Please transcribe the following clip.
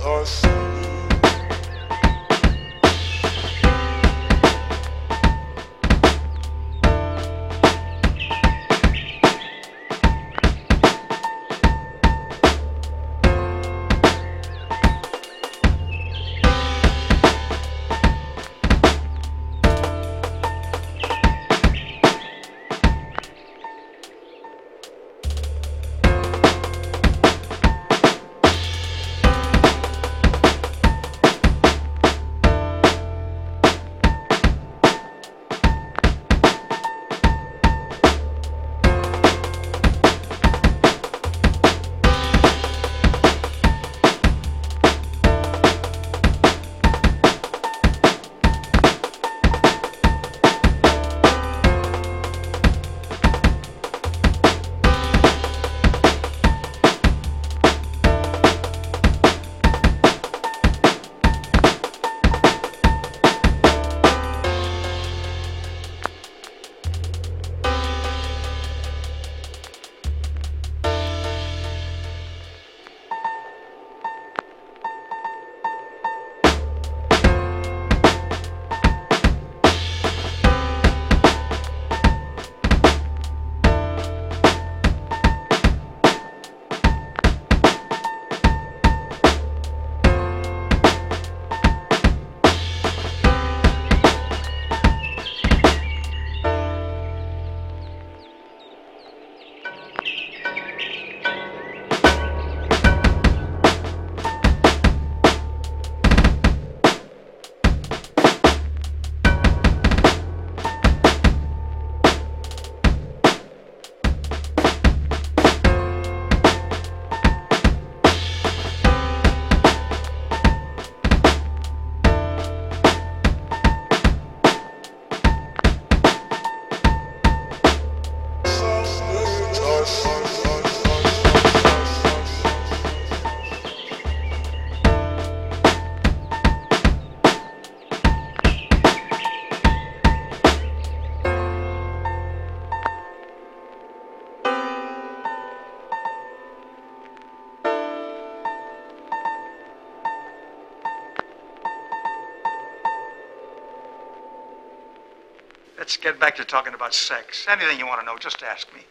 us. Let's get back to talking about sex. Anything you want to know, just ask me.